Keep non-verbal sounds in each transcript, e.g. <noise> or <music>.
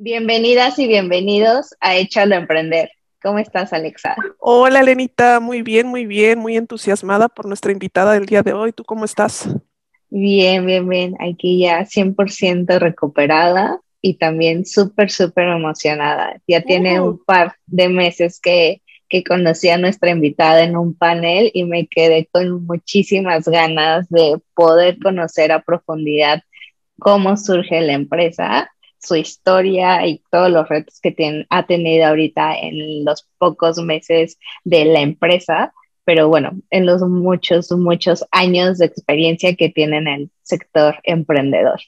Bienvenidas y bienvenidos a Échalo a Emprender. ¿Cómo estás, Alexa? Hola, Lenita. Muy bien, muy bien, muy entusiasmada por nuestra invitada del día de hoy. ¿Tú cómo estás? Bien, bien, bien. Aquí ya 100% recuperada y también súper, súper emocionada. Ya tiene un par de meses que, que conocí a nuestra invitada en un panel y me quedé con muchísimas ganas de poder conocer a profundidad cómo surge la empresa su historia y todos los retos que ha tenido ahorita en los pocos meses de la empresa, pero bueno, en los muchos, muchos años de experiencia que tiene en el sector emprendedor.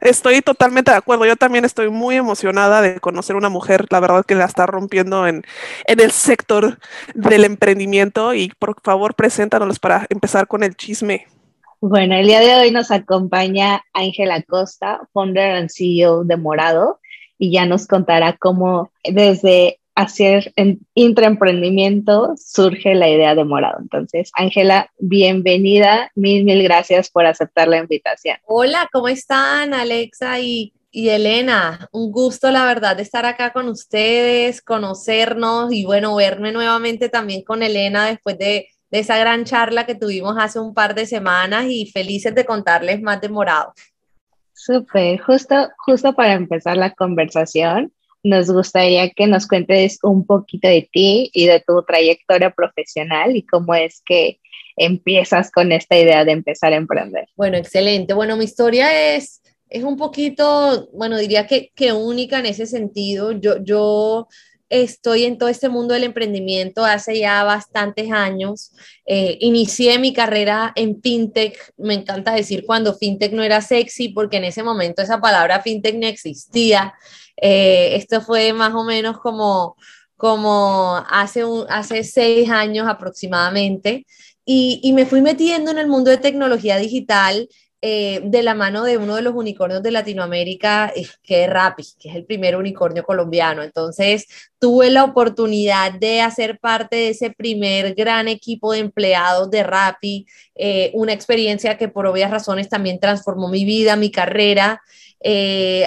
Estoy totalmente de acuerdo. Yo también estoy muy emocionada de conocer una mujer, la verdad que la está rompiendo en, en el sector del emprendimiento y por favor, preséntanos para empezar con el chisme. Bueno, el día de hoy nos acompaña Ángela Costa, founder and CEO de Morado, y ya nos contará cómo desde hacer intraemprendimiento surge la idea de Morado. Entonces, Ángela, bienvenida, mil, mil gracias por aceptar la invitación. Hola, ¿cómo están Alexa y, y Elena? Un gusto, la verdad, de estar acá con ustedes, conocernos y bueno, verme nuevamente también con Elena después de de esa gran charla que tuvimos hace un par de semanas y felices de contarles más de Morado. Súper, justo, justo para empezar la conversación, nos gustaría que nos cuentes un poquito de ti y de tu trayectoria profesional y cómo es que empiezas con esta idea de empezar a emprender. Bueno, excelente. Bueno, mi historia es, es un poquito, bueno, diría que, que única en ese sentido. Yo, yo estoy en todo este mundo del emprendimiento hace ya bastantes años. Eh, inicié mi carrera en fintech. Me encanta decir cuando fintech no era sexy, porque en ese momento esa palabra fintech no existía. Eh, esto fue más o menos como, como hace, un, hace seis años aproximadamente. Y, y me fui metiendo en el mundo de tecnología digital eh, de la mano de uno de los unicornios de Latinoamérica, eh, que es Rappi, que es el primer unicornio colombiano. Entonces, tuve la oportunidad de hacer parte de ese primer gran equipo de empleados de Rappi, eh, una experiencia que por obvias razones también transformó mi vida, mi carrera.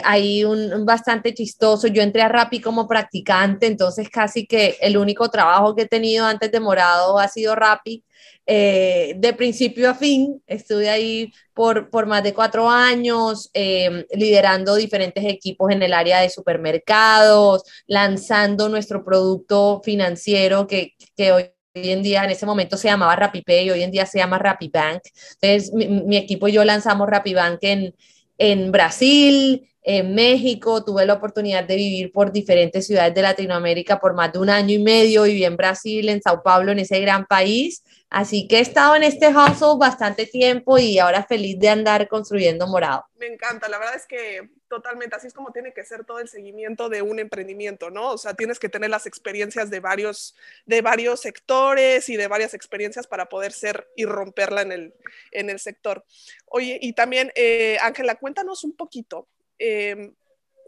ahí un, bastante chistoso. Yo entré a Rappi como practicante, entonces casi que el único trabajo que he tenido antes de Morado ha sido Rappi. Eh, de principio a fin. Estuve ahí por, por más de cuatro años, eh, liderando diferentes equipos en el área de supermercados, lanzando nuestro producto financiero que, que hoy en día, en ese momento se llamaba RappiPay, hoy en día se llama RappiBank. Entonces, mi, mi equipo y yo lanzamos RappiBank en, en Brasil, en México, tuve la oportunidad de vivir por diferentes ciudades de Latinoamérica por más de un año y medio, viví en Brasil, en Sao Paulo, en ese gran país, Así que he estado en este hustle bastante tiempo y ahora feliz de andar construyendo morado. Me encanta, la verdad es que totalmente así es como tiene que ser todo el seguimiento de un emprendimiento, ¿no? O sea, tienes que tener las experiencias de varios, de varios sectores y de varias experiencias para poder ser y romperla en el, en el sector. Oye, y también, eh, Ángela, cuéntanos un poquito. Eh,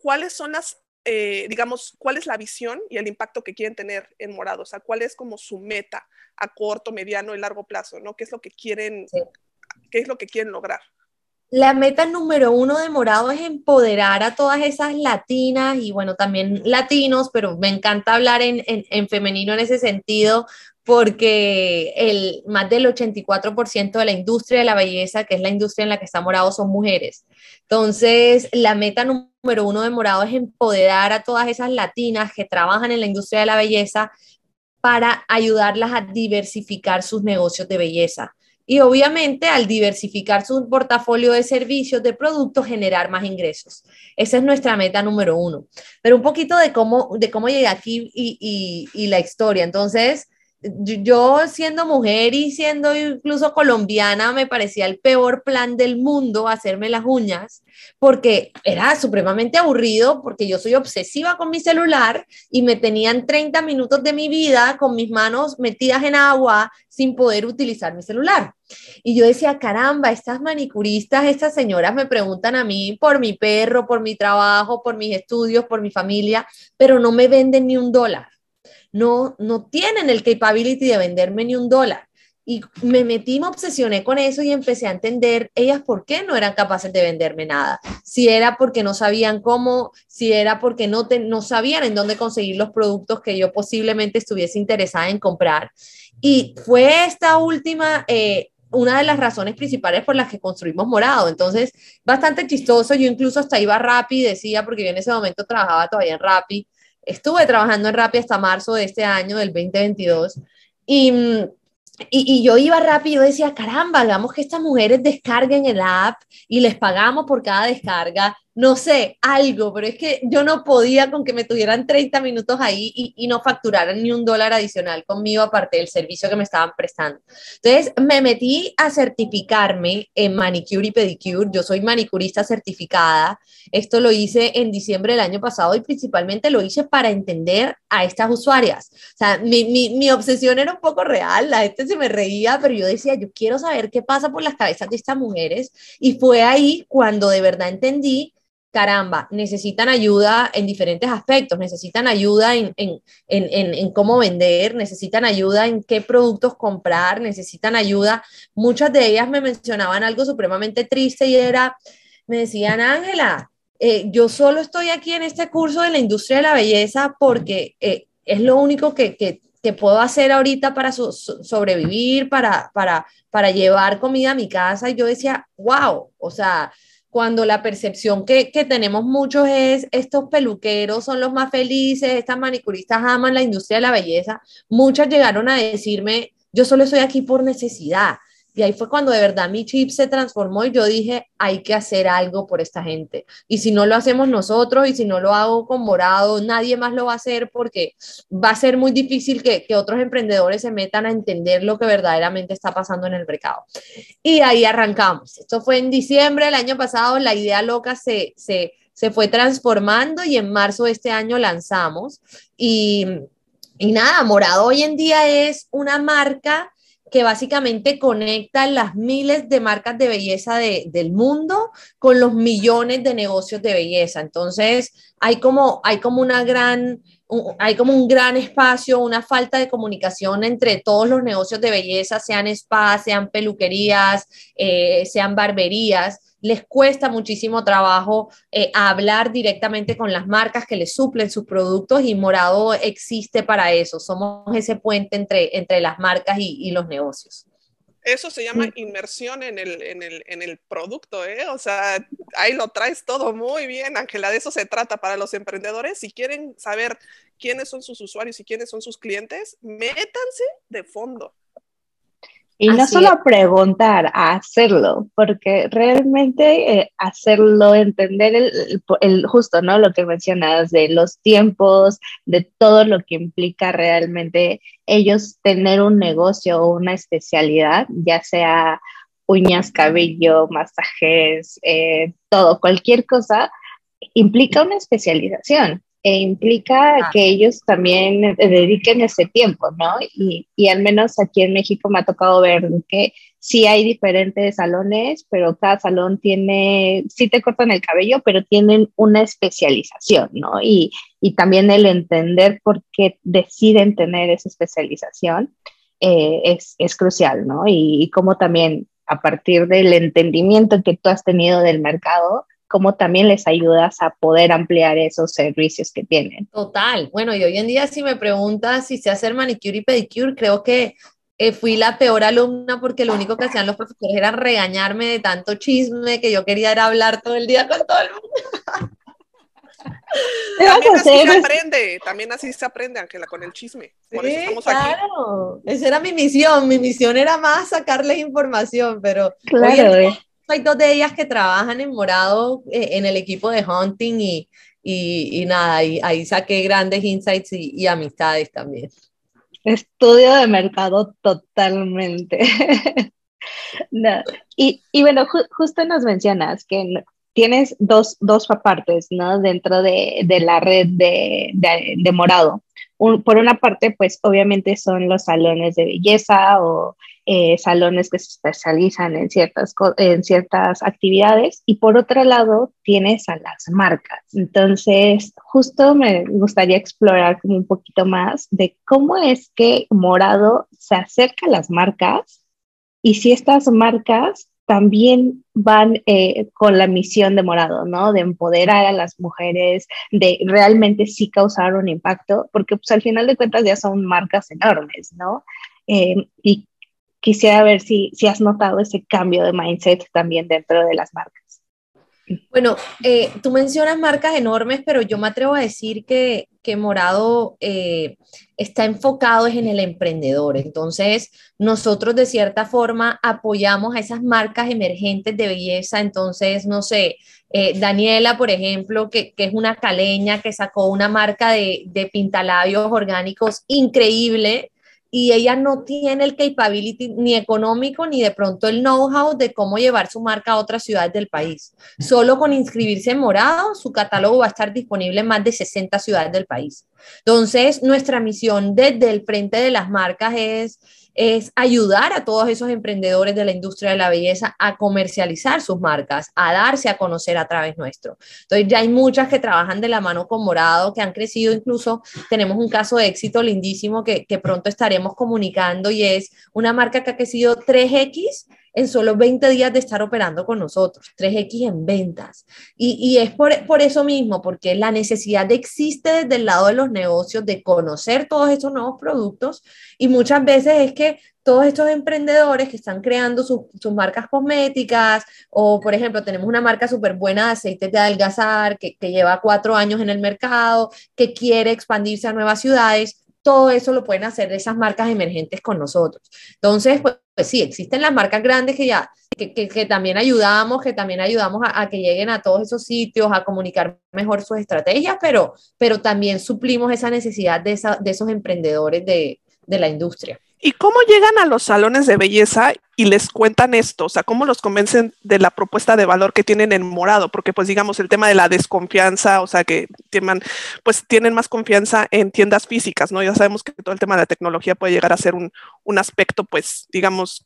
¿Cuáles son las eh, digamos, cuál es la visión y el impacto que quieren tener en Morado, o sea, cuál es como su meta a corto, mediano y largo plazo, ¿no? ¿Qué es lo que quieren, qué es lo que quieren lograr? La meta número uno de Morado es empoderar a todas esas latinas y bueno, también latinos, pero me encanta hablar en, en, en femenino en ese sentido, porque el, más del 84% de la industria de la belleza, que es la industria en la que está Morado, son mujeres. Entonces, la meta número uno de Morado es empoderar a todas esas latinas que trabajan en la industria de la belleza para ayudarlas a diversificar sus negocios de belleza. Y obviamente al diversificar su portafolio de servicios, de productos, generar más ingresos. Esa es nuestra meta número uno. Pero un poquito de cómo, de cómo llegué aquí y, y, y la historia. Entonces, yo siendo mujer y siendo incluso colombiana, me parecía el peor plan del mundo hacerme las uñas, porque era supremamente aburrido, porque yo soy obsesiva con mi celular y me tenían 30 minutos de mi vida con mis manos metidas en agua sin poder utilizar mi celular. Y yo decía, caramba, estas manicuristas, estas señoras me preguntan a mí por mi perro, por mi trabajo, por mis estudios, por mi familia, pero no me venden ni un dólar no, no tienen el capability de venderme ni un dólar. Y me metí, me obsesioné con eso y empecé a entender ellas por qué no eran capaces de venderme nada. Si era porque no sabían cómo, si era porque no, no sabían en dónde conseguir los productos que yo posiblemente estuviese interesada en comprar. Y fue esta última, eh, una de las razones principales por las que construimos Morado. Entonces, bastante chistoso. Yo incluso hasta iba Rappi, decía, porque yo en ese momento trabajaba todavía en Rappi estuve trabajando en Rappi hasta marzo de este año, del 2022, y, y, y yo iba rápido y decía, caramba, hagamos que estas mujeres descarguen el app y les pagamos por cada descarga no sé, algo, pero es que yo no podía con que me tuvieran 30 minutos ahí y, no facturaran ni un dólar adicional conmigo aparte del servicio que me estaban prestando. Entonces me metí a certificarme en manicure y pedicure. Yo soy manicurista certificada. Esto lo hice en diciembre del año pasado y principalmente lo hice para entender a estas usuarias. O sea, mi, mi, mi obsesión era un poco real, la gente se me reía, pero yo decía, yo quiero saber qué pasa por las cabezas de estas mujeres. Y fue ahí cuando de verdad entendí caramba, necesitan ayuda en diferentes aspectos, necesitan ayuda en, cómo vender, necesitan ayuda en qué productos comprar, necesitan ayuda. Muchas de ellas me mencionaban algo supremamente triste y era, me decían, Ángela, eh, yo solo estoy aquí en este curso de la industria de la belleza porque eh, es lo único que, puedo hacer ahorita para sobrevivir, para, para, para llevar comida a mi casa. Y yo decía, wow, o sea, cuando la percepción que, tenemos muchos es estos peluqueros son los más felices, estas manicuristas aman la industria de la belleza, muchas llegaron a decirme, yo solo estoy aquí por necesidad, y ahí fue cuando de verdad mi chip se transformó y yo dije, hay que hacer algo por esta gente. Y si no lo hacemos nosotros y si no lo hago con Morado, nadie más lo va a hacer porque va a ser muy difícil que, otros emprendedores se metan a entender lo que verdaderamente está pasando en el mercado. Y ahí arrancamos. Esto fue en diciembre del año pasado, la idea loca se, se, se fue transformando y en marzo de este año lanzamos. Y, y nada, Morado hoy en día es una marca que básicamente conecta las miles de marcas de belleza del mundo con los millones de negocios de belleza. Entonces, hay como, hay como una gran, hay como un gran espacio, una falta de comunicación entre todos los negocios de belleza, sean spas, sean peluquerías, eh, sean barberías les cuesta muchísimo trabajo eh, hablar directamente con las marcas que les suplen sus productos y Morado existe para eso. Somos ese puente entre, entre las marcas y, los negocios. Eso se llama inmersión en el, en, el, en el, producto, ¿eh? O sea, ahí lo traes todo muy bien, Ángela. De eso se trata para los emprendedores. Si quieren saber quiénes son sus usuarios y quiénes son sus clientes, métanse de fondo. Y no solo preguntar, a hacerlo, porque realmente eh, hacerlo, entender el, el, justo, ¿no? Lo que mencionas de los tiempos, de todo lo que implica realmente ellos tener un negocio o una especialidad, ya sea uñas, cabello, masajes, eh, todo, cualquier cosa, implica una especialización e implica ah. que ellos también dediquen ese tiempo, ¿no? Y, y, al menos aquí en México me ha tocado ver que sí hay diferentes salones, pero cada salón tiene, sí te cortan el cabello, pero tienen una especialización, ¿no? Y, y también el entender por qué deciden tener esa especialización eh, es, es, crucial, ¿no? Y, y cómo también a partir del entendimiento que tú has tenido del mercado, cómo también les ayudas a poder ampliar esos servicios que tienen. Total. Bueno, y hoy en día si me preguntas si sé hacer manicure y pedicure, creo que eh, fui la peor alumna porque lo único que hacían los profesores era regañarme de tanto chisme que yo quería era hablar todo el día con todo el mundo. <laughs> También así se aprende, también así se aprende, Ángela, con el chisme. Por eso estamos claro. aquí. Esa era mi misión, mi misión era más sacarles información, pero claro, eh hay dos de ellas que trabajan en morado eh, en el equipo de hunting y, y, nada, y ahí saqué grandes insights y, amistades también. Estudio de mercado totalmente. <laughs> y, bueno, justo nos mencionas que tienes dos, dos partes, ¿no? Dentro de, la red de, de, Morado. por una parte, pues obviamente son los salones de belleza o eh, salones que se especializan en ciertas, en ciertas actividades y por otro lado tienes a las marcas. Entonces, justo me gustaría explorar como un poquito más de cómo es que Morado se acerca a las marcas y si estas marcas también van eh, con la misión de Morado, ¿no? De empoderar a las mujeres, de realmente sí causar un impacto, porque pues al final de cuentas ya son marcas enormes, ¿no? Eh, y quisiera ver si, si has notado ese cambio de mindset también dentro de las marcas. Bueno, eh, tú mencionas marcas enormes, pero yo me atrevo a decir que, que Morado eh, está enfocado en el emprendedor. Entonces, nosotros de cierta forma apoyamos a esas marcas emergentes de belleza. Entonces, no sé, eh, Daniela, por ejemplo, que, que, es una caleña que sacó una marca de, de pintalabios orgánicos increíble y ella no tiene el capability ni económico ni de pronto el know-how de cómo llevar su marca a otras ciudades del país. Solo con inscribirse en morado, su catálogo va a estar disponible en más de 60 ciudades del país. Entonces, nuestra misión desde el frente de las marcas es es ayudar a todos esos emprendedores de la industria de la belleza a comercializar sus marcas, a darse a conocer a través nuestro. Entonces ya hay muchas que trabajan de la mano con Morado, que han crecido incluso, tenemos un caso de éxito lindísimo que, que pronto estaremos comunicando y es una marca que ha crecido 3X en solo 20 días de estar operando con nosotros, 3X en ventas. Y, y es por, por, eso mismo, porque la necesidad existe desde el lado de los negocios de conocer todos estos nuevos productos y muchas veces es que todos estos emprendedores que están creando sus, sus marcas cosméticas o, por ejemplo, tenemos una marca súper buena de aceites de adelgazar que, que lleva cuatro años en el mercado, que quiere expandirse a nuevas ciudades, todo eso lo pueden hacer esas marcas emergentes con nosotros. Entonces, pues, pues sí, existen las marcas grandes que ya, que, que, también ayudamos, que también ayudamos a, que lleguen a todos esos sitios, a comunicar mejor sus estrategias, pero, pero también suplimos esa necesidad de, esa, de esos emprendedores de, de la industria. ¿Y cómo llegan a los salones de belleza y les cuentan esto? O sea, ¿cómo los convencen de la propuesta de valor que tienen en morado? Porque pues digamos el tema de la desconfianza, o sea, que tienen, pues tienen más confianza en tiendas físicas, ¿no? Ya sabemos que todo el tema de la tecnología puede llegar a ser un, un aspecto, pues, digamos,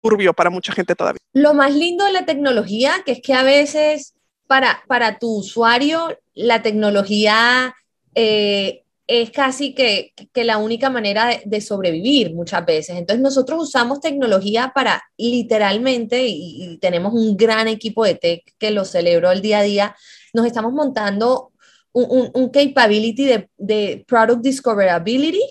turbio para mucha gente todavía. Lo más lindo de la tecnología, que es que a veces para, para tu usuario la tecnología... Eh, es casi que, la única manera de, sobrevivir muchas veces. Entonces nosotros usamos tecnología para literalmente, y, tenemos un gran equipo de tech que lo celebro el día a día, nos estamos montando un, un, capability de, de, product discoverability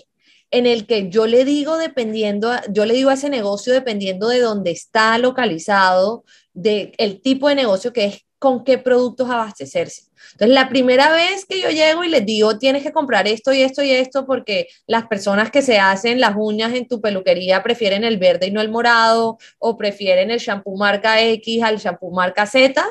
en el que yo le digo dependiendo, yo le digo a ese negocio dependiendo de dónde está localizado, de el tipo de negocio que es, con qué productos abastecerse. Entonces, la primera vez que yo llego y les digo, tienes que comprar esto y esto y esto, porque las personas que se hacen las uñas en tu peluquería prefieren el verde y no el morado, o prefieren el shampoo marca X al shampoo marca Z,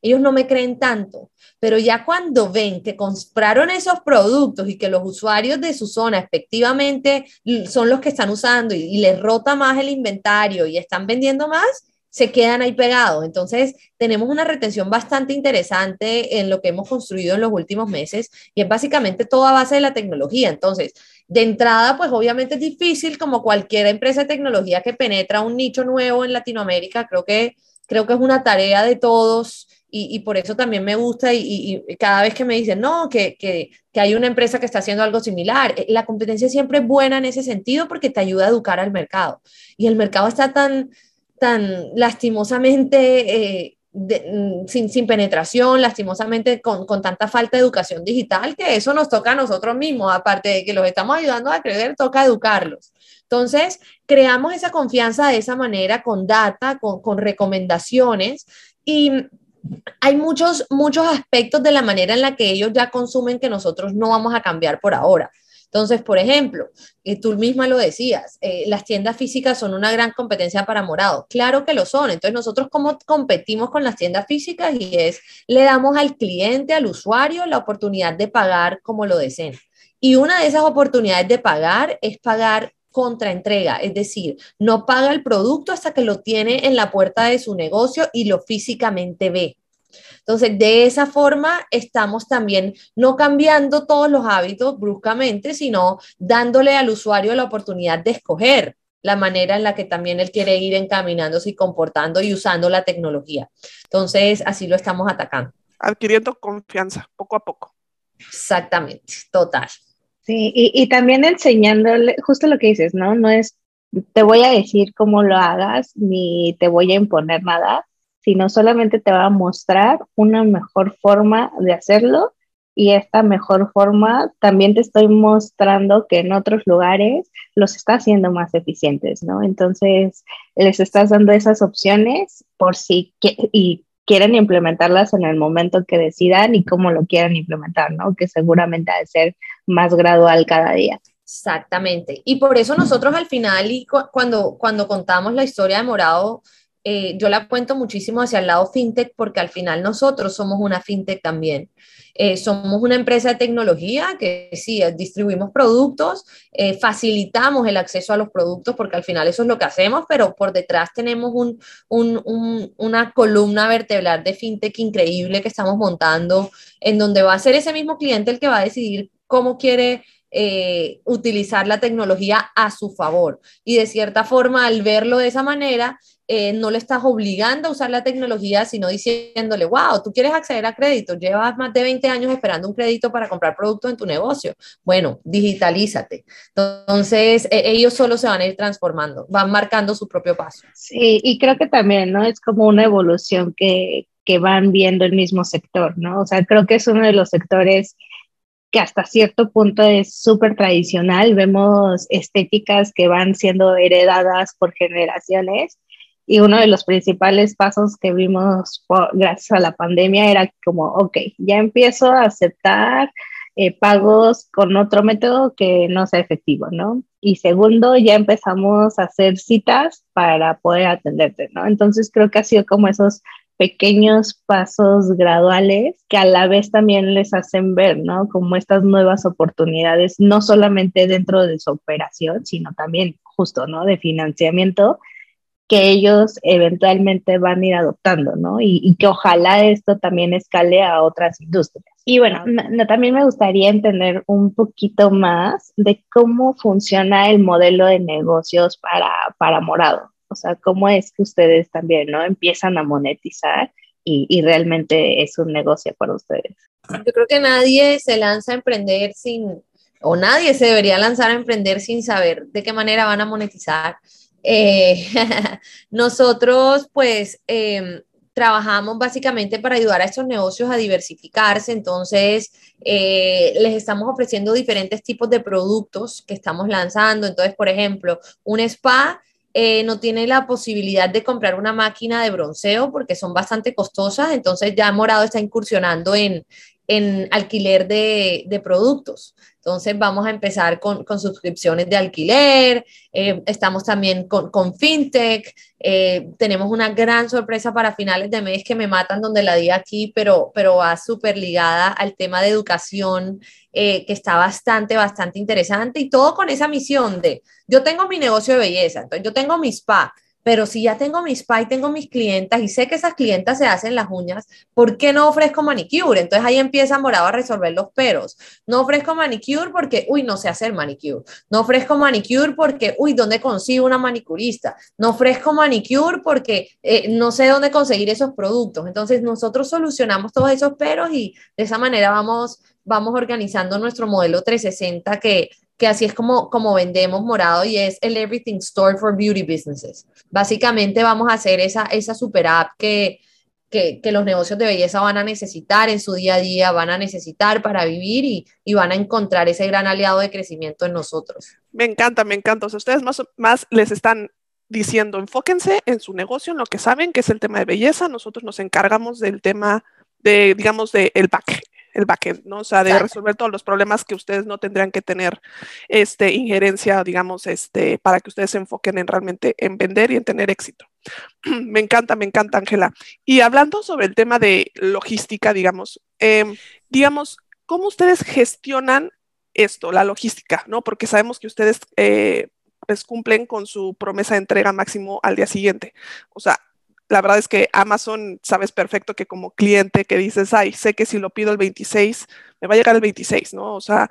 ellos no me creen tanto. Pero ya cuando ven que compraron esos productos y que los usuarios de su zona efectivamente son los que están usando y, y les rota más el inventario y están vendiendo más, se quedan ahí pegados. Entonces, tenemos una retención bastante interesante en lo que hemos construido en los últimos meses y es básicamente toda base de la tecnología. Entonces, de entrada, pues obviamente es difícil como cualquier empresa de tecnología que penetra un nicho nuevo en Latinoamérica. Creo que, creo que es una tarea de todos. Y, por eso también me gusta y, cada vez que me dicen, no, que, que, que, hay una empresa que está haciendo algo similar, eh, la competencia siempre es buena en ese sentido porque te ayuda a educar al mercado. Y el mercado está tan, tan lastimosamente eh, mm, sin, penetración, lastimosamente con, tanta falta de educación digital, que eso nos toca a nosotros mismos, aparte de que los estamos ayudando a crecer, toca educarlos. Entonces, creamos esa confianza de esa manera, con data, con, con recomendaciones y hay muchos, muchos aspectos de la manera en la que ellos ya consumen que nosotros no vamos a cambiar por ahora. Entonces, por ejemplo, eh, tú misma lo decías, eh, las tiendas físicas son una gran competencia para Morado. Claro que lo son. Entonces, nosotros cómo competimos con las tiendas físicas y es, le damos al cliente, al usuario, la oportunidad de pagar como lo deseen. Y una de esas oportunidades de pagar es pagar contraentrega, es decir, no paga el producto hasta que lo tiene en la puerta de su negocio y lo físicamente ve. Entonces, de esa forma estamos también no cambiando todos los hábitos bruscamente, sino dándole al usuario la oportunidad de escoger la manera en la que también él quiere ir encaminándose y comportando y usando la tecnología. Entonces, así lo estamos atacando. Adquiriendo confianza poco a poco. Exactamente, total. Sí, y, y también enseñándole, justo lo que dices, ¿no? No es, te voy a decir cómo lo hagas, ni te voy a imponer nada, sino solamente te va a mostrar una mejor forma de hacerlo y esta mejor forma también te estoy mostrando que en otros lugares los está haciendo más eficientes, ¿no? Entonces, les estás dando esas opciones por si quieren implementarlas en el momento que decidan y cómo lo quieran implementar, ¿no? Que seguramente ha de ser más gradual cada día. Exactamente. Y por eso nosotros al final, y cuando, cuando contamos la historia de Morado, eh, yo la cuento muchísimo hacia el lado fintech porque al final nosotros somos una fintech también. Eh, somos una empresa de tecnología que sí, distribuimos productos, eh, facilitamos el acceso a los productos porque al final eso es lo que hacemos, pero por detrás tenemos un, un, una columna vertebral de fintech increíble que estamos montando en donde va a ser ese mismo cliente el que va a decidir cómo quiere utilizar la tecnología a su favor. Y de cierta forma, al verlo de esa manera, eh, no le estás obligando a usar la tecnología, sino diciéndole, wow, tú quieres acceder a crédito, llevas más de 20 años esperando un crédito para comprar productos en tu negocio. Bueno, digitalízate. Entonces, e, ellos solo se van a ir transformando, van marcando su propio paso. Sí, y creo que también, ¿no? Es como una evolución que, que van viendo el mismo sector, ¿no? O sea, creo que es uno de los sectores que hasta cierto punto es súper tradicional. Vemos estéticas que van siendo heredadas por generaciones y uno de los principales pasos que vimos gracias a la pandemia era como, ok, ya empiezo a aceptar eh, pagos con otro método que no sea efectivo, ¿no? Y segundo, ya empezamos a hacer citas para poder atenderte, ¿no? Entonces creo que ha sido como esos pequeños pasos graduales que a la vez también les hacen ver, ¿no? Como estas nuevas oportunidades, no solamente dentro de su operación, sino también justo, ¿no? De financiamiento que ellos eventualmente van a ir adoptando, ¿no? Y, que ojalá esto también escale a otras industrias. Y bueno, también me gustaría entender un poquito más de cómo funciona el modelo de negocios para, para Morado. O sea, cómo es que ustedes también, ¿no? Empiezan a monetizar y, y realmente es un negocio para ustedes. Yo creo que nadie se lanza a emprender sin, o nadie se debería lanzar a emprender sin saber de qué manera van a monetizar eh, <laughs> nosotros pues em, trabajamos básicamente para ayudar a estos negocios a diversificarse, entonces eh, les estamos ofreciendo diferentes tipos de productos que estamos lanzando, entonces por ejemplo, un spa eh, no tiene la posibilidad de comprar una máquina de bronceo porque son bastante costosas, entonces ya Morado está incursionando en, en alquiler de, de, productos. Entonces vamos a empezar con, con suscripciones de alquiler, eh, estamos también con, con fintech, eh, tenemos una gran sorpresa para finales de mes que me matan donde la di aquí, pero, pero va súper ligada al tema de educación, eh, que está bastante, bastante interesante y todo con esa misión de, yo tengo mi negocio de belleza, entonces yo tengo mi spa, pero si ya tengo mis spa y tengo mis clientas y sé que esas clientas se hacen las uñas, ¿por qué no ofrezco manicure? Entonces ahí empieza Morado a resolver los peros. No ofrezco manicure porque, uy, no sé hacer manicure. No ofrezco manicure porque, uy, ¿dónde consigo una manicurista? No ofrezco manicure porque eh, no sé dónde conseguir esos productos. Entonces nosotros solucionamos todos esos peros y de esa manera vamos, vamos organizando nuestro modelo 360 que que así es como, como vendemos Morado y es el Everything Store for Beauty Businesses. Básicamente vamos a hacer esa, esa super app que, que, que, los negocios de belleza van a necesitar en su día a día, van a necesitar para vivir y, y, van a encontrar ese gran aliado de crecimiento en nosotros. Me encanta, me encanta. O sea, ustedes más, más les están diciendo, enfóquense en su negocio, en lo que saben, que es el tema de belleza. Nosotros nos encargamos del tema de, digamos, del el back, el backend, ¿no? O sea, de resolver todos los problemas que ustedes no tendrían que tener este, injerencia, digamos, este, para que ustedes se enfoquen en realmente en vender y en tener éxito. <clears throat> me encanta, me encanta, Ángela. Y hablando sobre el tema de logística, digamos, em, digamos, ¿cómo ustedes gestionan esto, la logística, ¿no? Porque sabemos que ustedes eh, pues cumplen con su promesa de entrega máximo al día siguiente. O sea, la verdad es que Amazon sabes perfecto que como cliente que dices, ay, sé que si lo pido el 26, me va a llegar el 26, ¿no? O sea,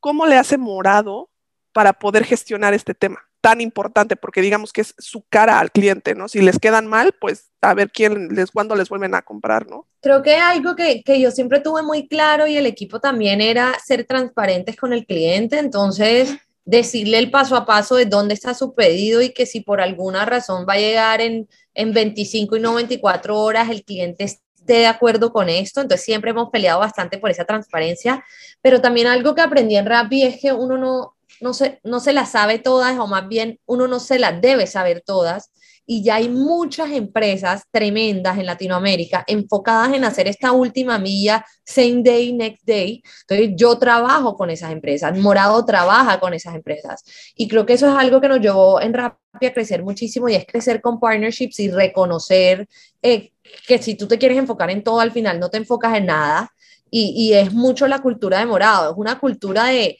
¿cómo le hace morado para poder gestionar este tema tan importante? Porque digamos que es su cara al cliente, ¿no? Si les quedan mal, pues a ver quién les, cuándo les vuelven a comprar, ¿no? Creo que algo que, que yo siempre tuve muy claro y el equipo también era ser transparentes con el cliente, entonces decirle el paso a paso de dónde está su pedido y que si por alguna razón va a llegar en, en 25 y no 24 horas, el cliente esté de acuerdo con esto. Entonces siempre hemos peleado bastante por esa transparencia, pero también algo que aprendí en Rappi es que uno no, no, se, no se las sabe todas o más bien uno no se las debe saber todas y ya hay muchas empresas tremendas en Latinoamérica enfocadas en hacer esta última milla same day, next day. Entonces yo trabajo con esas empresas, Morado trabaja con esas empresas y creo que eso es algo que nos llevó en Rappi a crecer muchísimo y es crecer con partnerships y reconocer eh, que si tú te quieres enfocar en todo, al final no te enfocas en nada. Y, y es mucho la cultura de Morado, es una cultura de,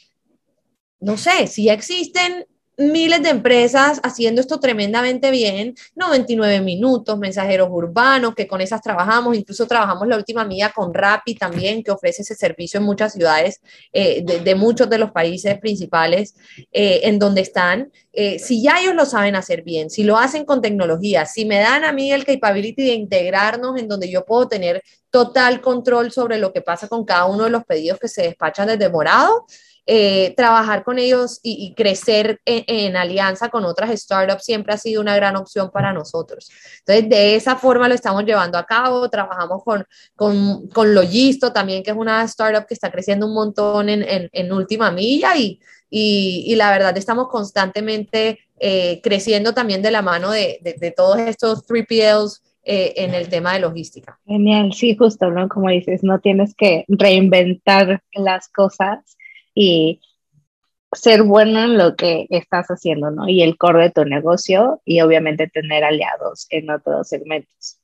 no sé, si existen miles de empresas haciendo esto tremendamente bien, 99 minutos, mensajeros urbanos, que con esas trabajamos, incluso trabajamos la última milla con Rappi también, que ofrece ese servicio en muchas ciudades eh, de, muchos de los países principales eh, en donde están. Eh, si ya ellos lo saben hacer bien, si lo hacen con tecnología, si me dan a mí el capability de integrarnos en donde yo puedo tener total control sobre lo que pasa con cada uno de los pedidos que se despachan desde Morado, eh, trabajar con ellos y, crecer en, alianza con otras startups siempre ha sido una gran opción para nosotros. Entonces, de esa forma lo estamos llevando a cabo. Trabajamos con, con, con Logisto también, que es una startup que está creciendo un montón en, en, última milla y, y, la verdad estamos constantemente eh, creciendo también de la mano de, de, todos estos 3PLs. Eh, en el tema de logística. Genial, sí, justo, ¿no? Como dices, no tienes que reinventar las cosas, y ser bueno en lo que estás haciendo, ¿no? Y el core de tu negocio y obviamente tener aliados en otros segmentos.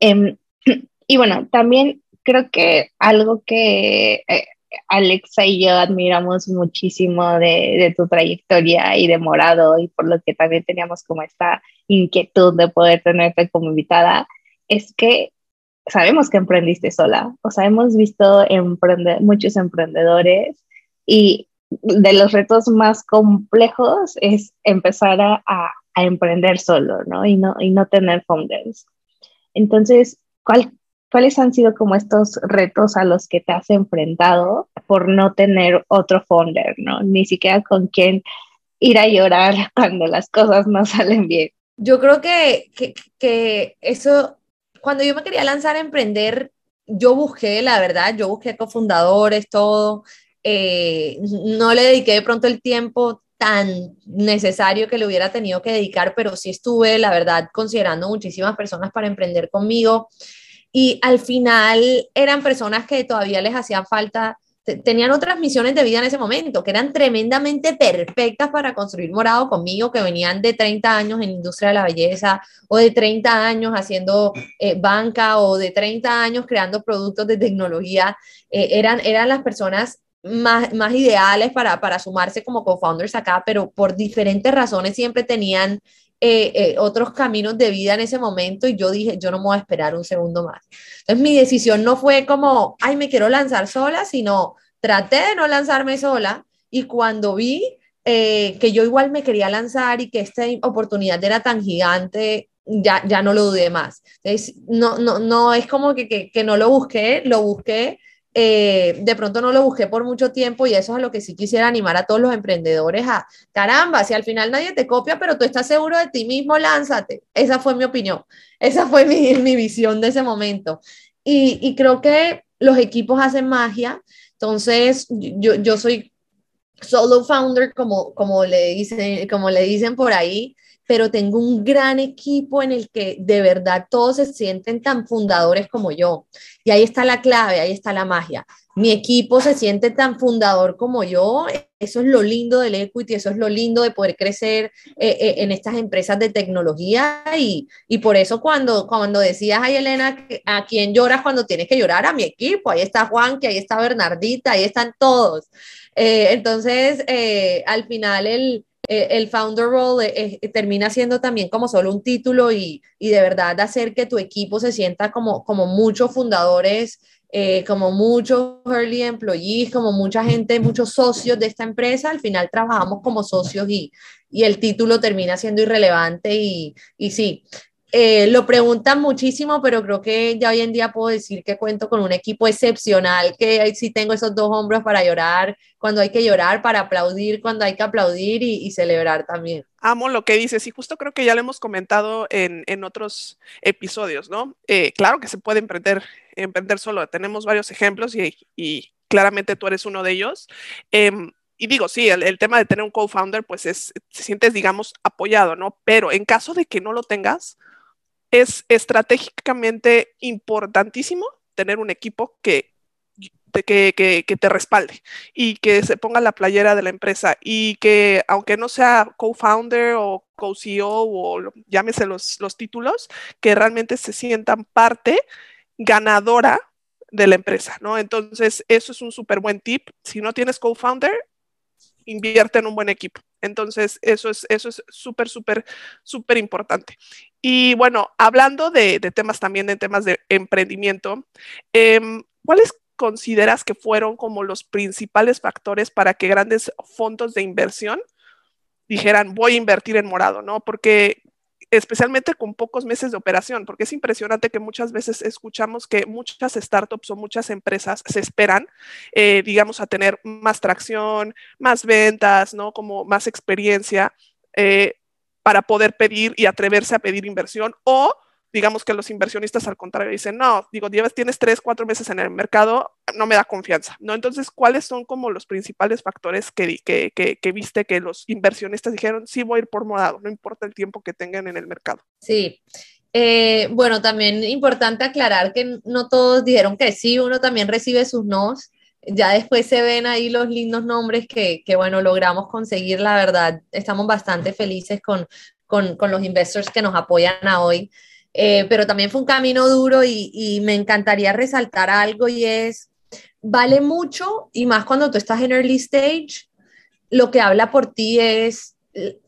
Em, <clears throat> y bueno, también creo que algo que eh, Alexa y yo admiramos muchísimo de, tu trayectoria y de Morado y por lo que también teníamos como esta inquietud de poder tenerte como invitada, es que sabemos que emprendiste sola, o sea, hemos visto emprender, muchos emprendedores y de los retos más complejos es empezar a, emprender solo, ¿no? Y, ¿no? y no tener founders. Entonces, ¿cuál, ¿cuáles han sido como estos retos a los que te has enfrentado por no tener otro founder, ¿no? Ni siquiera con quién ir a llorar <laughs> cuando las cosas no salen bien. Yo creo que, que, que eso, cuando yo me quería lanzar a emprender, yo busqué, la verdad, yo busqué cofundadores, todo, eh, no le dediqué de pronto el tiempo tan necesario que le hubiera tenido que dedicar, pero sí estuve, la verdad, considerando muchísimas personas para emprender conmigo. Y al final eran personas que todavía les hacía falta, tenían otras misiones de vida en ese momento, que eran tremendamente perfectas para construir morado conmigo, que venían de 30 años en industria de la belleza, o de 30 años haciendo eh, banca, o de 30 años creando productos de tecnología. Eh, eran, eran las personas más, más ideales para, para sumarse como co-founders acá, pero por diferentes razones siempre tenían eh, eh, otros caminos de vida en ese momento y yo dije, yo no me voy a esperar un segundo más. Entonces mi decisión no fue como, ay, me quiero lanzar sola, sino traté de no lanzarme sola y cuando vi eh, que yo igual me quería lanzar y que esta oportunidad era tan gigante, ya, ya no lo dudé más. Entonces, no, no, no es como que, que, que no lo busqué, lo busqué eh, de pronto no lo busqué por mucho tiempo y eso es a lo que sí quisiera animar a todos los emprendedores a, caramba, si al final nadie te copia, pero tú estás seguro de ti mismo, lánzate. Esa fue mi opinión, esa fue mi, <laughs> mi visión de ese momento. Y, y, creo que los equipos hacen magia, entonces yo, yo soy solo founder, como, como, le dicen, como le dicen por ahí, pero tengo un gran equipo en el que de verdad todos se sienten tan fundadores como yo. Y ahí está la clave, ahí está la magia. Mi equipo se siente tan fundador como yo. Eso es lo lindo del equity, eso es lo lindo de poder crecer eh, eh, en estas empresas de tecnología. Y, y, por eso cuando, cuando decías, ay Elena, ¿a quién lloras cuando tienes que llorar? A mi equipo. Ahí está Juan, que ahí está Bernardita, ahí están todos. Eh, entonces, al final el, eh, el founder role eh, eh, termina siendo también como solo un título y, y, de verdad hacer que tu equipo se sienta como, como muchos fundadores, como muchos early employees, como mucha gente, muchos socios de esta empresa. Al final trabajamos como socios y, y el título termina siendo irrelevante y, y sí, eh, lo preguntan muchísimo, pero creo que ya hoy en día puedo decir que cuento con un equipo excepcional, que sí tengo esos dos hombros para llorar cuando hay que llorar, para aplaudir cuando hay que aplaudir y, celebrar también. Amo lo que dices y justo creo que ya lo hemos comentado en, en otros episodios, ¿no? Eh, claro que se puede emprender, emprender solo, tenemos varios ejemplos y, y claramente tú eres uno de ellos. Em, y digo, sí, el, el, tema de tener un co-founder, pues es, te sientes, digamos, apoyado, ¿no? Pero en caso de que no lo tengas, es estratégicamente importantísimo tener un equipo que, que, que, te respalde y que se ponga la playera de la empresa y que aunque no sea co-founder o co-CEO o llámese los, los títulos, que realmente se sientan parte ganadora de la empresa, ¿no? Entonces, eso es un súper buen tip. Si no tienes co-founder, invierte en un buen equipo. Entonces, eso es eso es súper, súper, súper importante. Y bueno, hablando de, temas también, de temas de emprendimiento, em, ¿cuáles consideras que fueron como los principales factores para que grandes fondos de inversión dijeran, voy a invertir en morado, ¿no? Porque especialmente con pocos meses de operación, porque es impresionante que muchas veces escuchamos que muchas startups o muchas empresas se esperan, eh, digamos, a tener más tracción, más ventas, ¿no? Como más experiencia eh, para poder pedir y atreverse a pedir inversión o digamos que los inversionistas al contrario dicen, no, digo, tienes tres, cuatro meses en el mercado, no me da confianza, ¿no? Entonces, ¿cuáles son como los principales factores que, que, que, viste que los inversionistas dijeron, sí, voy a ir por morado, no importa el tiempo que tengan en el mercado? Sí. Eh, bueno, también importante aclarar que no todos dijeron que sí, uno también recibe sus nos. Ya después se ven ahí los lindos nombres que, que bueno, logramos conseguir, la verdad, estamos bastante felices con, con, con los investors que nos apoyan a hoy. Eh, pero también fue un camino duro y, me encantaría resaltar algo y es, vale mucho y más cuando tú estás en early stage, lo que habla por ti es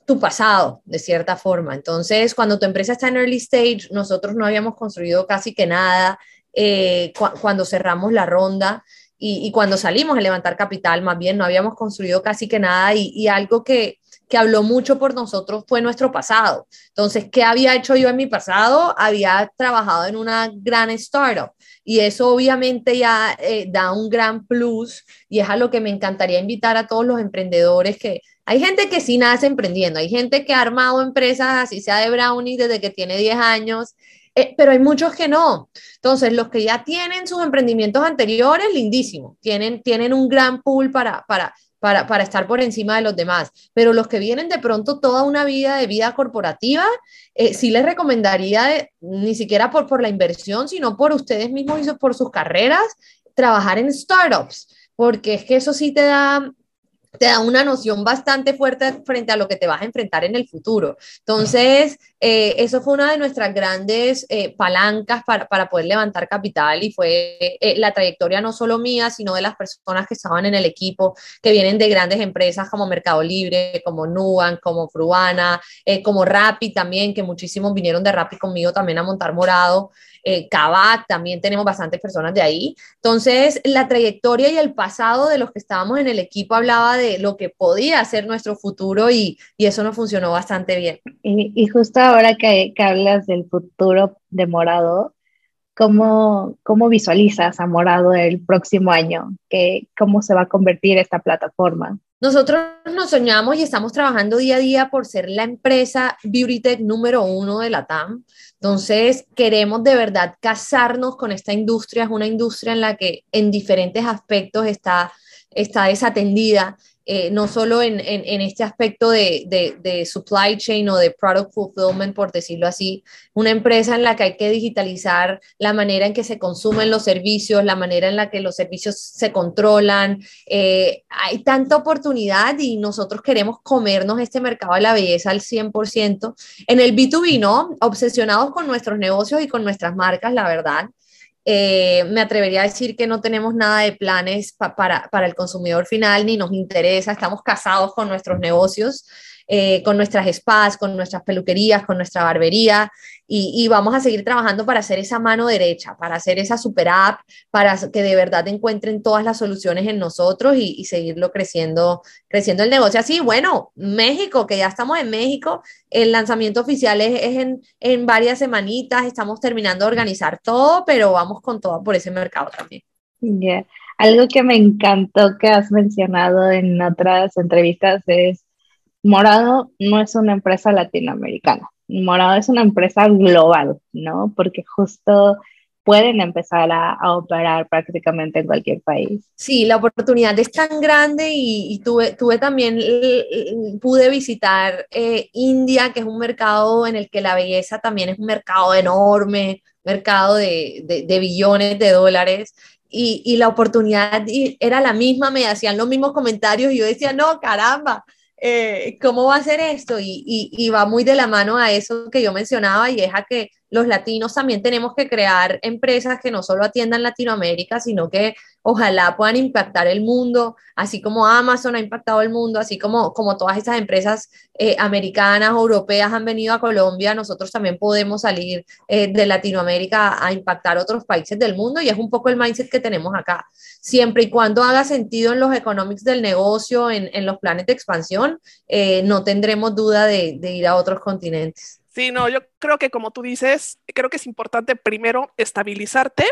tu pasado, de cierta forma. Entonces, cuando tu empresa está en early stage, nosotros no habíamos construido casi que nada eh, cuando cerramos la ronda. Y, cuando salimos a levantar capital, más bien no habíamos construido casi que nada y algo que, que habló mucho por nosotros fue nuestro pasado. Entonces, ¿qué había hecho yo en mi pasado? Había trabajado en una gran startup y eso obviamente ya eh, da un gran plus y es a lo que me encantaría invitar a todos los emprendedores que hay gente que sí nace emprendiendo, hay gente que ha armado empresas así sea de brownie desde que tiene 10 años. Eh, pero hay muchos que no. Entonces, los que ya tienen sus emprendimientos anteriores, lindísimo. Tienen, tienen un gran pool para, para para, para, estar por encima de los demás. Pero los que vienen de pronto toda una vida de vida corporativa, eh, sí les recomendaría, ni siquiera por, por la inversión, sino por ustedes mismos y por sus carreras, trabajar en startups, porque es que eso sí te da te da una noción bastante fuerte frente a lo que te vas a enfrentar en el futuro. Entonces, eh, eso fue una de nuestras grandes eh, palancas para, para, poder levantar capital y fue eh, la trayectoria no solo mía, sino de las personas que estaban en el equipo, que vienen de grandes empresas como Mercado Libre, como Nuan, como Fruana, como Rappi también, que muchísimos vinieron de Rappi conmigo también a montar morado eh, también tenemos bastantes personas de ahí. Entonces, la trayectoria y el pasado de los que estábamos en el equipo hablaba de lo que podía ser nuestro futuro y, y eso nos funcionó bastante bien. Y, y ahora que, que, hablas del futuro de Morado, ¿cómo, cómo visualizas a Morado el próximo año? ¿Qué, ¿Cómo se va a convertir esta plataforma? Nosotros nos soñamos y estamos trabajando día a día por ser la empresa Beauty Tech número uno de la TAM. Entonces, queremos de verdad casarnos con esta industria. Es una industria en la que en diferentes aspectos está está desatendida eh, no solo en, este aspecto de, supply chain o de product fulfillment, por decirlo así, una empresa en la que hay que digitalizar la manera en que se consumen los servicios, la manera en la que los servicios se controlan. Eh, hay tanta oportunidad y nosotros queremos comernos este mercado de la belleza al 100%. En el B2B, ¿no? Obsesionados con nuestros negocios y con nuestras marcas, la verdad. Eh, me atrevería a decir que no tenemos nada de planes para, para el consumidor final, ni nos interesa, estamos casados con nuestros negocios eh, con nuestras spas, con nuestras peluquerías, con nuestra barbería y, vamos a seguir trabajando para hacer esa mano derecha, para hacer esa super app, para que de verdad encuentren todas las soluciones en nosotros y, seguirlo creciendo, creciendo el negocio. Así, bueno, México, que ya estamos en México, el lanzamiento oficial es, en, en varias semanitas, estamos terminando de organizar todo, pero vamos con todo por ese mercado también. Algo que me encantó que has mencionado en otras entrevistas es Morado no es una empresa latinoamericana, Morado es una empresa global, ¿no? Porque justo pueden empezar a, operar prácticamente en cualquier país. Sí, la oportunidad es tan grande y, tuve, tuve, también, pude visitar eh, India, que es un mercado en el que la belleza también es un mercado enorme, mercado de, de, billones de dólares. Y, y, la oportunidad era la misma, me hacían los mismos comentarios y yo decía, no, caramba, eh, ¿cómo va a ser esto? Y, y, va muy de la mano a eso que yo mencionaba y es a que los latinos también tenemos que crear empresas que no solo atiendan Latinoamérica, sino que ojalá puedan impactar el mundo, así como Amazon ha impactado el mundo, así como, como todas estas empresas eh, americanas, europeas han venido a Colombia, nosotros también podemos salir eh, de Latinoamérica a impactar otros países del mundo y es un poco el mindset que tenemos acá. Siempre y cuando haga sentido en los economics del negocio, en, en los planes de expansión, eh, no tendremos duda de, de ir a otros continentes. Sí, no, yo creo que como tú dices, creo que es importante primero estabilizarte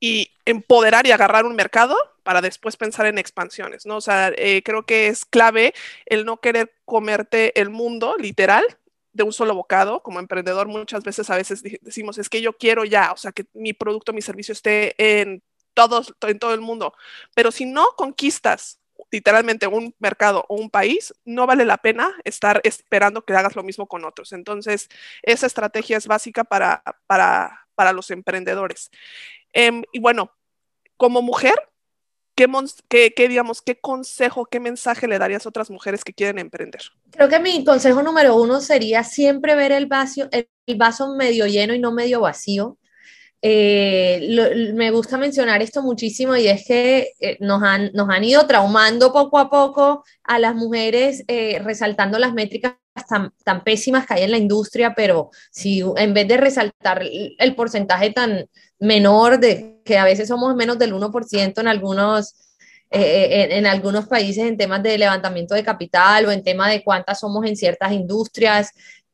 y empoderar y agarrar un mercado para después pensar en expansiones, ¿no? O sea, eh, creo que es clave el no querer comerte el mundo, literal, de un solo bocado. Como emprendedor muchas veces a veces decimos, es que yo quiero ya, o sea, que mi producto, mi servicio esté en, todos, en todo el mundo. Pero si no conquistas literalmente un mercado o un país, no vale la pena estar esperando que hagas lo mismo con otros. Entonces, esa estrategia es básica para, para, para los emprendedores. Em, y bueno, como mujer, ¿qué, qué, digamos, ¿qué consejo, qué mensaje le darías a otras mujeres que quieren emprender? Creo que mi consejo número uno sería siempre ver el vaso, el vaso medio lleno y no medio vacío. Eh, me gusta mencionar esto muchísimo y es que eh, nos, han, nos han ido traumando poco a poco a las mujeres, eh, resaltando las métricas tan, tan, pésimas que hay en la industria, pero si en vez de resaltar el porcentaje tan menor de que a veces somos menos del 1% en algunos... En, en, algunos países en temas de levantamiento de capital o en tema de cuántas somos en ciertas industrias,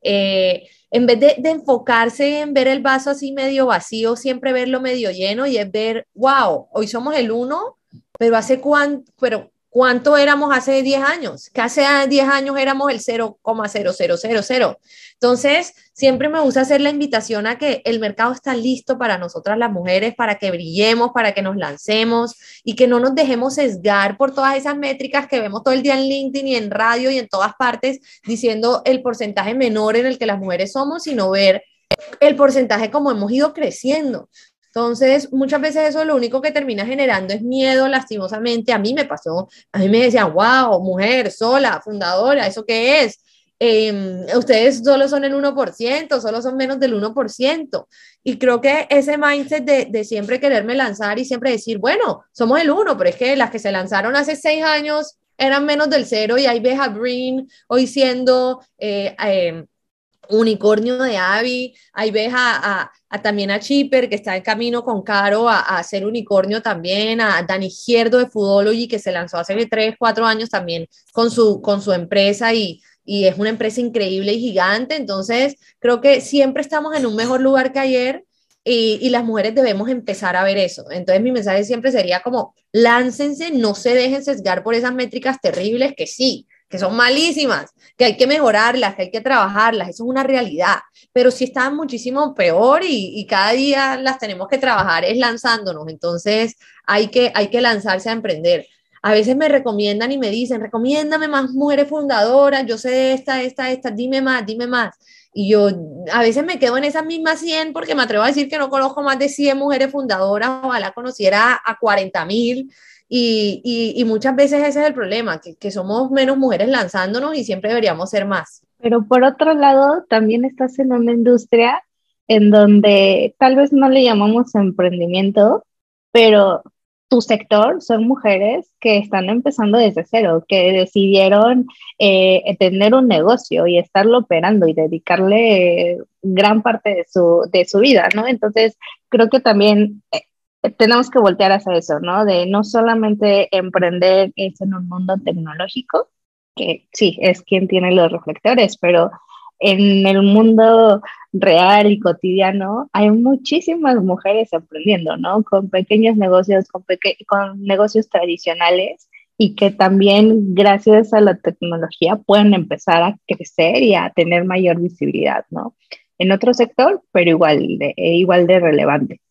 eh, en vez de, enfocarse en ver el vaso así medio vacío, siempre verlo medio lleno y es ver, wow, hoy somos el uno, pero hace cuánto, pero ¿Cuánto éramos hace 10 años? Que hace 10 años éramos el 0,0000. Entonces, siempre me gusta hacer la invitación a que el mercado está listo para nosotras las mujeres, para que brillemos, para que nos lancemos y que no nos dejemos sesgar por todas esas métricas que vemos todo el día en LinkedIn y en radio y en todas partes diciendo el porcentaje menor en el que las mujeres somos, sino ver el porcentaje como hemos ido creciendo. Entonces, muchas veces eso lo único que termina generando es miedo, lastimosamente. A mí me pasó, a mí me decían, wow, mujer, sola, fundadora, ¿eso qué es? Em, ustedes solo son el 1%, solo son menos del 1%. Y creo que ese mindset de, de, siempre quererme lanzar y siempre decir, bueno, somos el 1, pero es que las que se lanzaron hace seis años eran menos del cero y ahí ves a Green hoy siendo... Eh, eh, unicornio de Avi, ahí ves a, también a Chipper que está en camino con Caro a, a, ser unicornio también, a Dani Gierdo de Foodology que se lanzó hace 3, 4 años también con su, con su empresa y, y es una empresa increíble y gigante, entonces creo que siempre estamos en un mejor lugar que ayer y, y, las mujeres debemos empezar a ver eso. Entonces mi mensaje siempre sería como, láncense, no se dejen sesgar por esas métricas terribles que sí, que son malísimas, que hay que mejorarlas, que hay que trabajarlas, eso es una realidad, pero si están muchísimo peor y, cada día las tenemos que trabajar es lanzándonos, entonces hay que, hay que lanzarse a emprender. a veces me recomiendan y me dicen, recomiéndame más mujeres fundadoras, yo sé esta, esta, esta, dime más, dime más. Y yo a veces me quedo en esas mismas 100 porque me atrevo a decir que no conozco más de 100 mujeres fundadoras, ojalá conociera a 40 mil. Y, y, muchas veces ese es el problema, que, que somos menos mujeres lanzándonos y siempre deberíamos ser más. Pero por otro lado, también estás en una industria en donde tal vez no le llamamos emprendimiento, pero tu sector son mujeres que están empezando desde cero, que decidieron eh, tener un negocio y estarlo operando y dedicarle gran parte de su, de su vida, ¿no? Entonces, creo que también eh, tenemos que voltear hacia eso, ¿no? De no solamente emprender es en un mundo tecnológico, que sí, es quien tiene los reflectores, pero en el mundo real y cotidiano hay muchísimas mujeres emprendiendo, ¿no? Con pequeños negocios, con, con negocios tradicionales y que también gracias a la tecnología pueden empezar a crecer y a tener mayor visibilidad, ¿no? En otro sector, pero igual de, igual de relevante.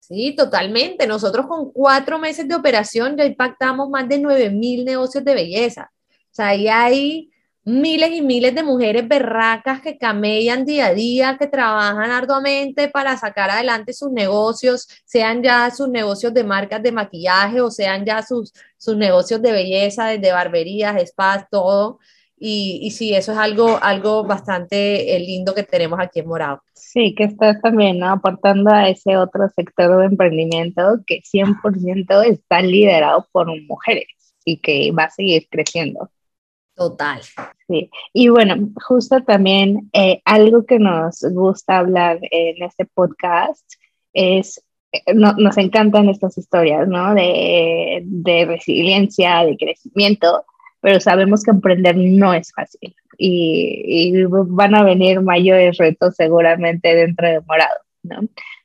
Sí, totalmente. Nosotros con cuatro meses de operación ya impactamos más de 9 mil negocios de belleza. O sea, ahí hay miles y miles de mujeres berracas que camellan día a día, que trabajan arduamente para sacar adelante sus negocios, sean ya sus negocios de marcas de maquillaje o sean ya sus, sus negocios de belleza, desde barberías, spas, todo. Y, y sí, eso es algo, algo bastante eh, lindo que tenemos aquí en Morado. Sí, que estás también aportando a ese otro sector de emprendimiento que 100% está liderado por mujeres y que va a seguir creciendo. Total. Sí, y bueno, justo también eh, algo que nos gusta hablar en este podcast es, eh, nos encantan estas historias, ¿no? De, de, resiliencia, de crecimiento, pero sabemos que emprender no es fácil y, y van a venir mayores retos seguramente dentro de Morado, ¿no?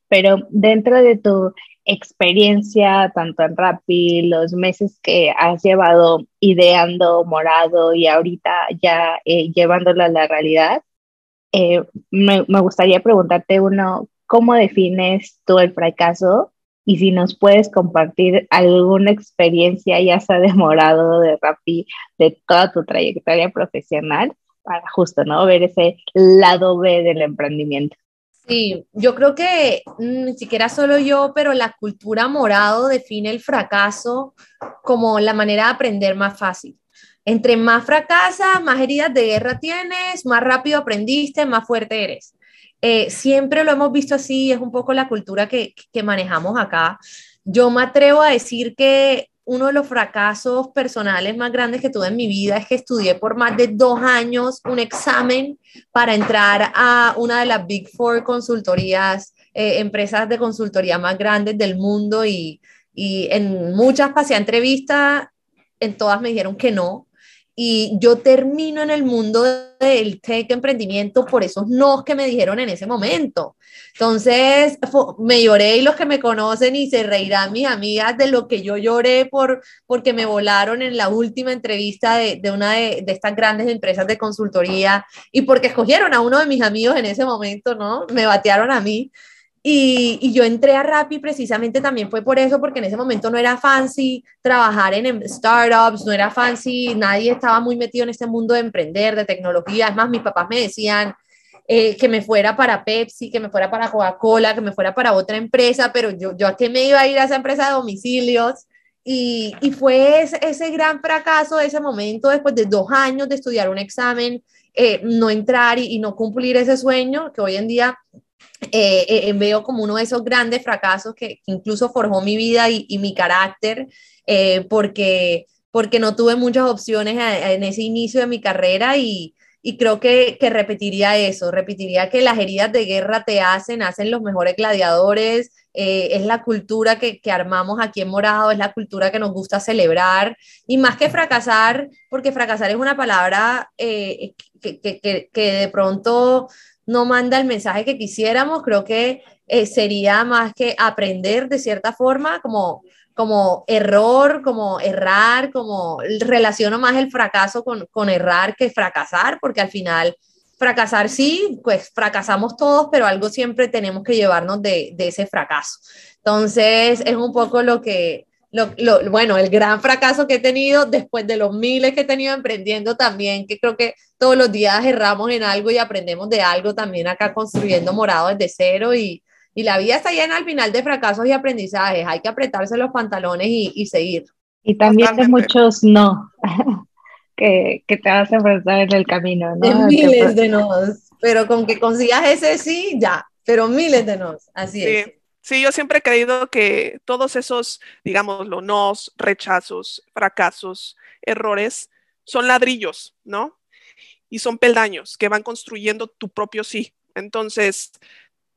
Pero dentro de tu experiencia, tanto en Rappi, los meses que has llevado ideando morado y ahorita ya eh, llevándolo a la realidad, eh, me, me, gustaría preguntarte uno, ¿cómo defines tú el fracaso? Y si nos puedes compartir alguna experiencia, ya sea de morado, de Rappi, de toda tu trayectoria profesional, para justo, ¿no? Ver ese lado B del emprendimiento. Sí, yo creo que mm, ni siquiera solo yo, pero la cultura morado define el fracaso como la manera de aprender más fácil. Entre más fracasas, más heridas de guerra tienes, más rápido aprendiste, más fuerte eres. Eh, siempre lo hemos visto así, es un poco la cultura que, que manejamos acá. Yo me atrevo a decir que uno de los fracasos personales más grandes que tuve en mi vida es que estudié por más de dos años un examen para entrar a una de las Big Four consultorías, eh, empresas de consultoría más grandes del mundo y, en muchas pasé entrevistas, en todas me dijeron que no y yo termino en el mundo del tech emprendimiento por esos no que me dijeron en ese momento. Entonces, me lloré y los que me conocen y se reirán mis amigas de lo que yo lloré por, porque me volaron en la última entrevista de, de una de, de, estas grandes empresas de consultoría y porque escogieron a uno de mis amigos en ese momento, ¿no? Me batearon a mí. Y, yo entré a Rappi precisamente también fue por eso, porque en ese momento no era fancy trabajar en startups, no era fancy, nadie estaba muy metido en este mundo de emprender, de tecnología. Es más, mis papás me decían eh, que me fuera para Pepsi, que me fuera para Coca-Cola, que me fuera para otra empresa, pero yo, yo a qué me iba a ir a esa empresa de domicilios. Y, y fue ese, ese, gran fracaso de ese momento, después de dos años de estudiar un examen, eh, no entrar y, y no cumplir ese sueño, que hoy en día eh, eh, veo como uno de esos grandes fracasos que, incluso forjó mi vida y, mi carácter, eh, porque, porque no tuve muchas opciones en ese inicio de mi carrera y, y creo que, que, repetiría eso, repetiría que las heridas de guerra te hacen, hacen los mejores gladiadores, es la cultura que, que, armamos aquí en Morado, es la cultura que nos gusta celebrar, y más que fracasar, porque fracasar es una palabra que, que, que de pronto no manda el mensaje que quisiéramos, creo que eh, sería más que aprender de cierta forma, como, como error, como errar, como relaciono más el fracaso con, con errar que fracasar, porque al final fracasar sí, pues fracasamos todos, pero algo siempre tenemos que llevarnos de, de ese fracaso. Entonces, es un poco lo que, lo, bueno, el gran fracaso que he tenido después de los miles que he tenido emprendiendo también, que creo que todos los días erramos en algo y aprendemos de algo también acá construyendo morado desde cero y, y la vida está llena al final de fracasos y aprendizajes, hay que apretarse los pantalones y, y seguir. Y también de muchos no, <laughs> que, que, te vas a enfrentar en el camino, ¿no? De miles de no, pero con que consigas ese sí, ya, pero miles de no, así es. Sí, yo siempre he creído que todos esos, digamos, los nos, rechazos, fracasos, errores, son ladrillos, ¿no? Y son peldaños que van construyendo tu propio sí. Entonces,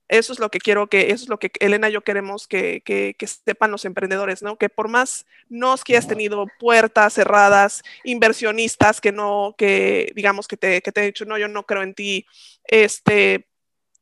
eso es lo que quiero que, eso es lo que Elena y yo queremos que, que, sepan los emprendedores, ¿no? Que por más nos que hayas tenido puertas cerradas, inversionistas que no, que digamos que te, que te he dicho, no, yo no creo en ti, este,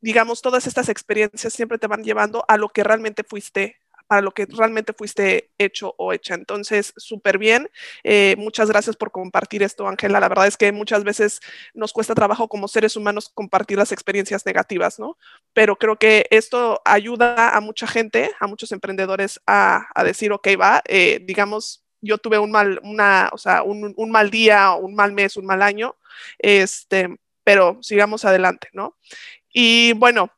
digamos, todas estas experiencias siempre te van llevando a lo que realmente fuiste para lo que realmente fuiste hecho o hecha. Entonces, súper bien. Eh, muchas gracias por compartir esto, Ángela. La verdad es que muchas veces nos cuesta trabajo como seres humanos compartir las experiencias negativas, ¿no? Pero creo que esto ayuda a mucha gente, a muchos emprendedores a, decir, ok, va, eh, digamos, yo tuve un mal, una, o sea, un, un, mal día, un mal mes, un mal año, este, pero sigamos adelante, ¿no? Y bueno,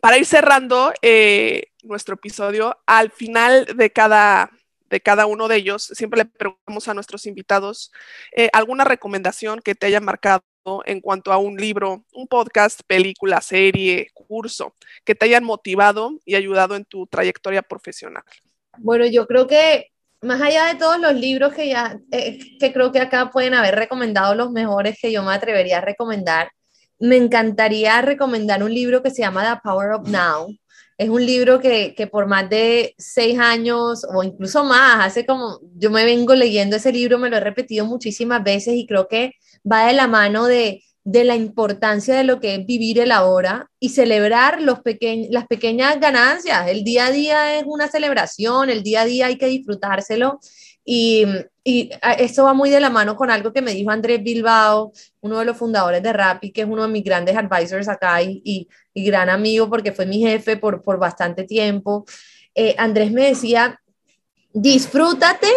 para ir cerrando eh, nuestro episodio, al final de cada, de cada uno de ellos, siempre le preguntamos a nuestros invitados eh, alguna recomendación que te haya marcado en cuanto a un libro, un podcast, película, serie, curso, que te hayan motivado y ayudado en tu trayectoria profesional. Bueno, yo creo que más allá de todos los libros que ya, eh, que creo que acá pueden haber recomendado los mejores que yo me atrevería a recomendar, me encantaría recomendar un libro que se llama The Power of Now. Es un libro que, que, por más de seis años o incluso más, hace como, yo me vengo leyendo ese libro, me lo he repetido muchísimas veces y creo que va de la mano de, de la importancia de lo que es vivir el ahora y celebrar los las pequeñas ganancias. El día a día es una celebración, el día a día hay que disfrutárselo y, y esto va muy de la mano con algo que me dijo Andrés Bilbao, uno de los fundadores de Rappi, que es uno de mis grandes advisors acá y, y, gran amigo porque fue mi jefe por, por bastante tiempo. Eh, Andrés me decía, disfrútate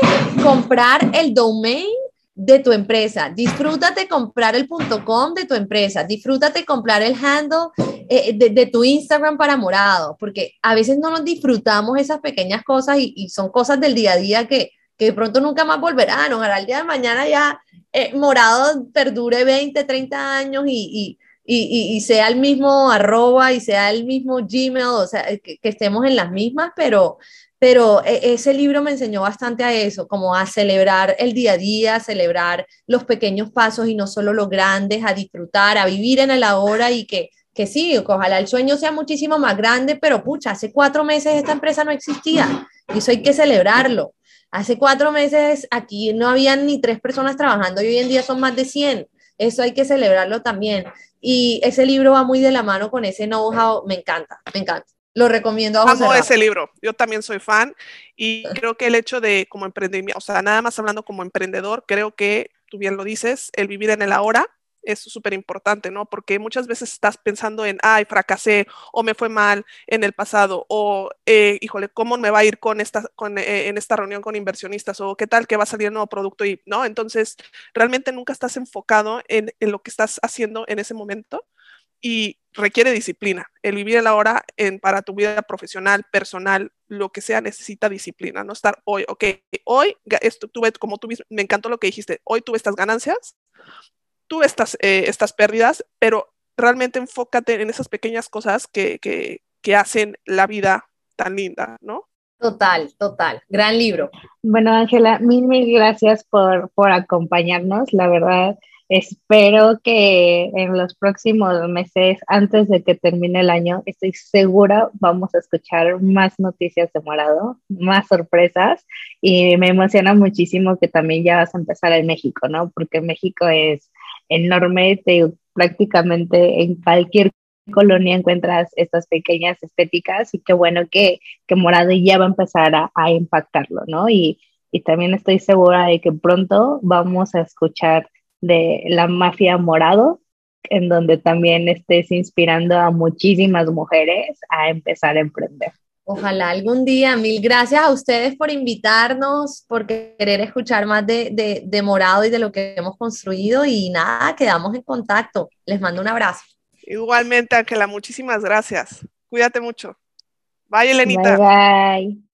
comprar el domain de tu empresa, disfrútate comprar el .com de tu empresa, disfrútate comprar el handle eh, de, de, tu Instagram para morado, porque a veces no nos disfrutamos esas pequeñas cosas y, y son cosas del día a día que, que de pronto nunca más volverán, ojalá el día de mañana ya eh, Morado perdure 20, 30 años y, y, y, sea el mismo arroba y sea el mismo Gmail, o sea, que, estemos en las mismas, pero, pero e, ese libro me enseñó bastante a eso, como a celebrar el día a día, a celebrar los pequeños pasos y no solo los grandes, a disfrutar, a vivir en el ahora y que, que sí, ojalá el sueño sea muchísimo más grande, pero pucha, hace cuatro meses esta empresa no existía y eso hay que celebrarlo. Hace cuatro meses aquí no habían ni tres personas trabajando y hoy en día son más de 100. Eso hay que celebrarlo también. Y ese libro va muy de la mano con ese know-how. Me encanta, me encanta. Lo recomiendo a Amo ese libro. Yo también soy fan y creo que el hecho de como emprendimiento, o sea, nada más hablando como emprendedor, creo que tú bien lo dices, el vivir en el ahora es súper importante, ¿no? Porque muchas veces estás pensando en, ay, fracasé o me fue mal en el pasado o, eh, híjole, ¿cómo me va a ir con esta, con, eh, en esta reunión con inversionistas o qué tal que va a salir el nuevo producto y, ¿no? Entonces, realmente nunca estás enfocado en, en lo que estás haciendo en ese momento y requiere disciplina. El vivir el ahora en, para tu vida profesional, personal, lo que sea, necesita disciplina, no estar hoy, ok, hoy esto, tuve, como tú me encantó lo que dijiste, hoy tuve estas ganancias, tú estas, eh, estas pérdidas, pero realmente enfócate en esas pequeñas cosas que, que, que hacen la vida tan linda, ¿no? Total, total. Gran libro. Bueno, Ángela, mil, mil gracias por, por acompañarnos. La verdad, espero que en los próximos meses, antes de que termine el año, estoy segura vamos a escuchar más noticias de Morado, más sorpresas. Y me emociona muchísimo que también ya vas a empezar en México, ¿no? Porque México es enorme, prácticamente en cualquier colonia encuentras estas pequeñas estéticas y qué bueno que, que Morado ya va a empezar a, a impactarlo, ¿no? Y, y, también estoy segura de que pronto vamos a escuchar de la mafia Morado, en donde también estés inspirando a muchísimas mujeres a empezar a emprender. Ojalá algún día. Mil gracias a ustedes por invitarnos, por querer escuchar más de, de, Morado y de lo que hemos construido. Y nada, quedamos en contacto. Les mando un abrazo. Igualmente, Ángela, muchísimas gracias. Cuídate mucho. Bye, Elenita. Bye, bye.